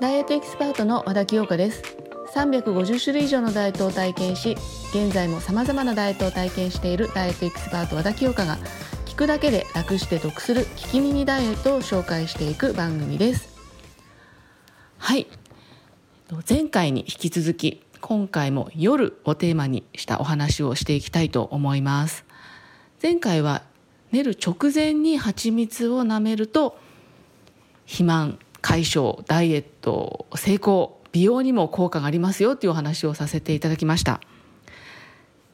ダイエットエキスパートの和田清香です。350種類以上のダイエットを体験し現在も様々なダイエットを体験しているダイエットエキスパート和田清香が聞くだけで楽して得する聞き耳ダイエットを紹介していく番組です。はい。前回に引き続き今回も夜をテーマにしたお話をしていきたいと思います。前回は寝る直前に蜂蜜を舐めると肥満解消ダイエット成功美容にも効果がありますよというお話をさせていただきました。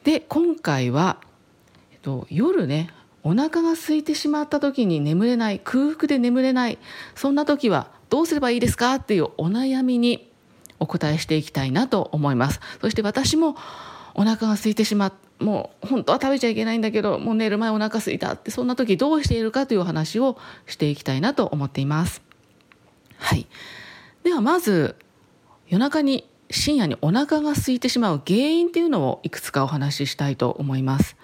で今回は、えっと、夜ねお腹が空いてしまった時に眠れない空腹で眠れないそんな時はどうすればいいですかっていうお悩みにお答えしていきたいなと思います。そして私もお腹が空いてしまっもう本当は食べちゃいけないんだけどもう寝る前お腹空いたってそんな時どうしているかという話をしていきたいなと思っています。はい。ではまず夜中に深夜にお腹が空いてしまう原因っていうのをいくつかお話ししたいと思います。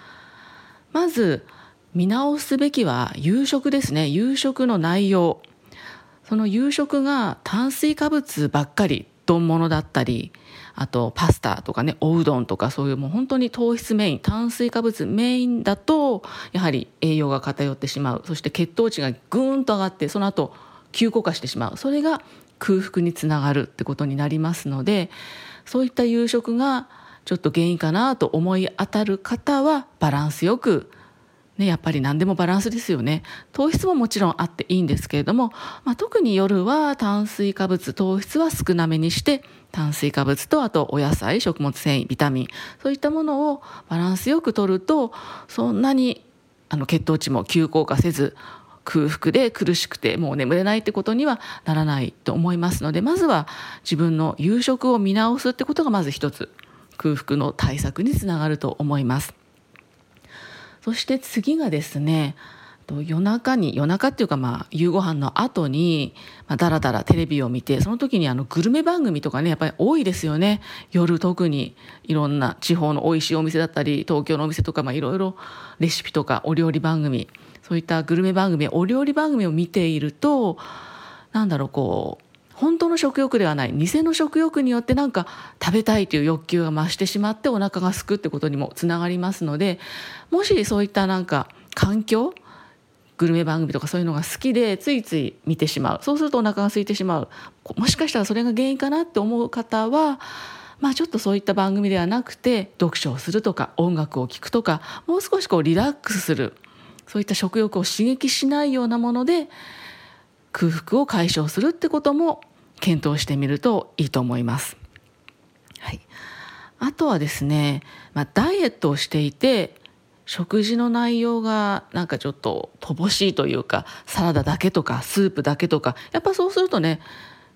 まず見直すべきは夕食ですね。夕食の内容。その夕食が炭水化物ばっかり。丼物だったりあとパスタとかねおうどんとかそういうもう本当に糖質メイン炭水化物メインだとやはり栄養が偏ってしまう。そして血糖値がぐーんと上がってその後急降下してしまう。それが空腹につながるってことになりますのでそういった夕食がちょっと原因かなと思い当たる方はバランスよくね、やっぱり何でもバランスですよね糖質ももちろんあっていいんですけれども、まあ、特に夜は炭水化物糖質は少なめにして炭水化物とあとお野菜食物繊維ビタミンそういったものをバランスよくとるとそんなにあの血糖値も急降下せず空腹で苦しくてもう眠れないってことにはならないと思いますのでまずは自分の夕食を見直すってことがまず一つ空腹の対策につながると思います。そして次がですね夜中に夜中っていうかまあ夕ご飯の後に、まあ、だらだらテレビを見てその時にあのグルメ番組とかねやっぱり多いですよね。夜特にいろんな地方の美味しいお店だったり東京のお店とかまあいろいろレシピとかお料理番組そういったグルメ番組お料理番組を見ているとなんだろうこう本当の食欲ではない。偽の食欲によってなんか食べたいという欲求が増してしまってお腹がすくってことにもつながりますのでもしそういったなんか環境グルメ番組とかそういうのが好きでついつい見てしまう。そうするとお腹が空いてしまう。もしかしたらそれが原因かなって思う方はまあちょっとそういった番組ではなくて読書をするとか音楽を聴くとかもう少しこうリラックスする。そういった食欲を刺激しないようなもので空腹を解消するってことも検討してみるといいと思います。はい、あとはですね、まあ、ダイエットをしていて食事の内容がなんかちょっと乏しいというかサラダだけとかスープだけとかやっぱそうするとね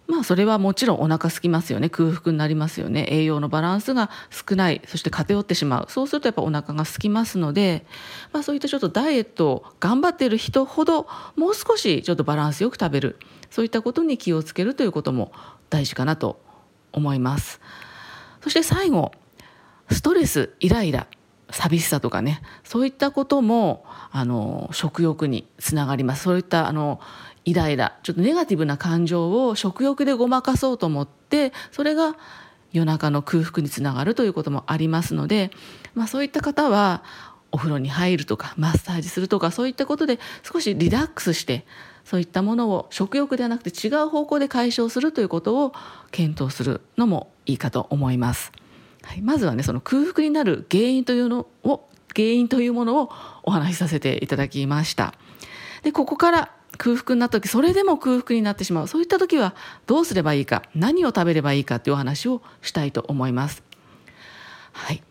まあそれはもちろんお腹空きますよね。空腹になりますよね。栄養のバランスが少ない。そして偏ってしまう。そうするとやっぱお腹が空きますので、まあ、そういったちょっとダイエットを頑張っている人ほどもう少しちょっとバランスよく食べる。そういったことに気をつけるということも大事かなと思います。そして最後ストレスイライラ。寂しさとかねそういったこともあの食欲につながりますそういったあのイライラちょっとネガティブな感情を食欲でごまかそうと思ってそれが夜中の空腹につながるということもありますので、まあ、そういった方はお風呂に入るとかマッサージするとかそういったことで少しリラックスしてそういったものを食欲ではなくて違う方向で解消するということを検討するのもいいかと思います。はい、まずはねその空腹になる原因というのを原因というものをお話しさせていただきました。でここから空腹になった時それでも空腹になってしまうそういった時はどうすればいいか何を食べればいいかというお話をしたいと思います。はい、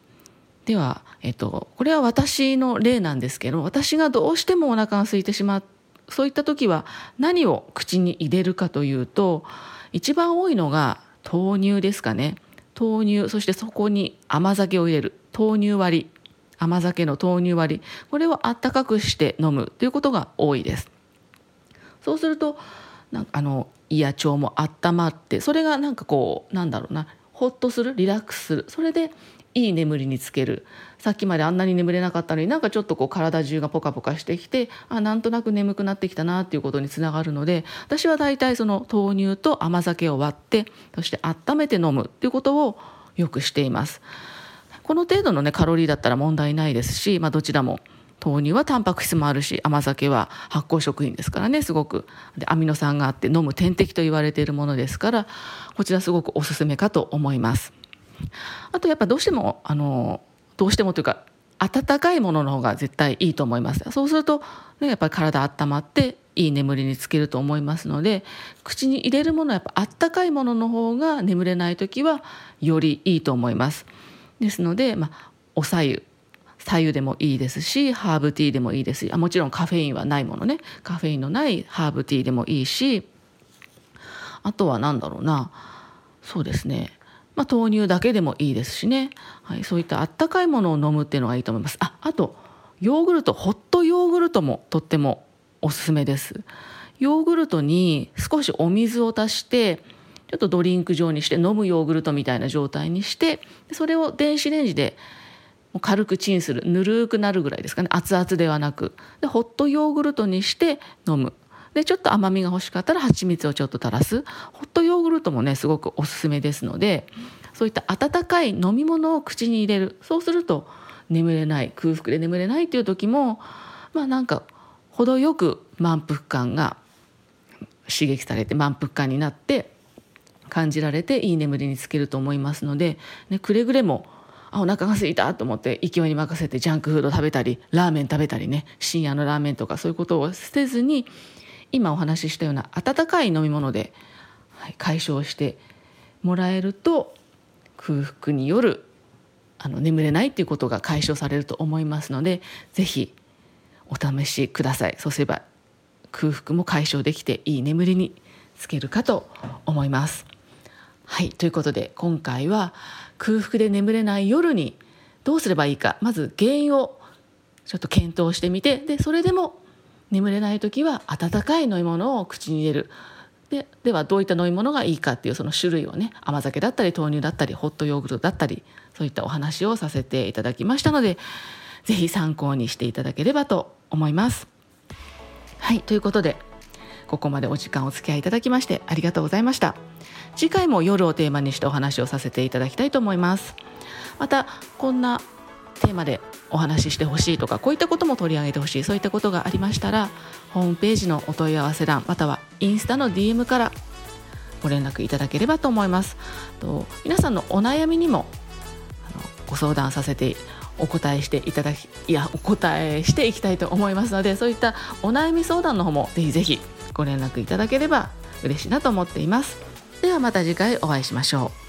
では、えっと、これは私の例なんですけど私がどうしてもお腹が空いてしまうそういった時は何を口に入れるかというと一番多いのが豆乳ですかね豆乳そしてそこに甘酒を入れる。豆乳割り。甘酒の豆乳割り。これをあったかくして飲むということが多いです。そうするとなんかあの胃や腸も温まってそれがなんかこうなんだろうな。ほっとするリラックスするそれでいい眠りにつけるさっきまであんなに眠れなかったのになんかちょっとこう体中がポカポカしてきてあなんとなく眠くなってきたなっていうことにつながるので私は大体その豆乳と甘酒を割ってそして温めて飲むっていうことをよくしています。この程度のねカロリーだったら問題ないですし、まあ、どちらも豆乳はタンパク質もあるし甘酒は発酵食品ですからね。すごく。でアミノ酸があって飲む点滴と言われているものですからこちらすごくおすすめかと思います。あとやっぱどうしてもあのどうしてもというか温かいものの方が絶対いいと思います。そうすると、ね、やっぱり体温まっていい眠りにつけると思いますので口に入れるものはやっぱあったかいものの方が眠れない時はよりいいと思います。ですので、まあ、おさゆ左右でもいいですしハーブティーでもいいですしもちろんカフェインはないものね。カフェインのないハーブティーでもいいしあとは何だろうな。そうですね。まあ、豆乳だけでもいいですしね、はい、そういったあったかいものを飲むっていうのがいいと思います。ああとヨーグルトホットヨーグルトもとってもおすすめです。ヨーグルトに少しお水を足してちょっとドリンク状にして飲むヨーグルトみたいな状態にしてそれを電子レンジで軽くチンするぬるくなるぐらいですかね。熱々ではなく。でホットヨーグルトにして飲む。でちょっと甘みが欲しかったら蜂蜜をちょっと垂らす。ホットヨーグルトもねすごくおすすめですのでそういった温かい飲み物を口に入れる。そうすると眠れない空腹で眠れないっていう時もまあなんか程よく満腹感が刺激されて満腹感になって感じられていい眠りにつけると思いますので、ね、くれぐれもあお腹が空いたと思って勢いに任せてジャンクフード食べたりラーメン食べたりね深夜のラーメンとかそういうことを捨てずに今お話ししたような温かい飲み物で、はい、解消してもらえると空腹によるあの眠れないっていうことが解消されると思いますので是非お試しくださいそうすれば空腹も解消できていい眠りにつけるかと思います。はいということで今回は空腹で眠れない夜にどうすればいいかまず原因をちょっと検討してみてでそれでも眠れない時は温かい飲み物を口に入れるでではどういった飲み物がいいかっていうその種類をね甘酒だったり豆乳だったりホットヨーグルトだったりそういったお話をさせていただきましたので是非参考にしていただければと思います。はいということでここまでお時間お付き合いいただきましてありがとうございました。次回も夜をテーマにしてお話をさせていただきたいと思います。またこんなテーマでお話ししてほしいとかこういったことも取り上げてほしいそういったことがありましたらホームページのお問い合わせ欄またはインスタの DM からご連絡いただければと思います。と皆さんのお悩みにもご相談させてお答えしていただきいやお答えしていきたいと思いますのでそういったお悩み相談の方もぜひぜひご連絡いただければ嬉しいなと思っています。ではまた次回お会いしましょう。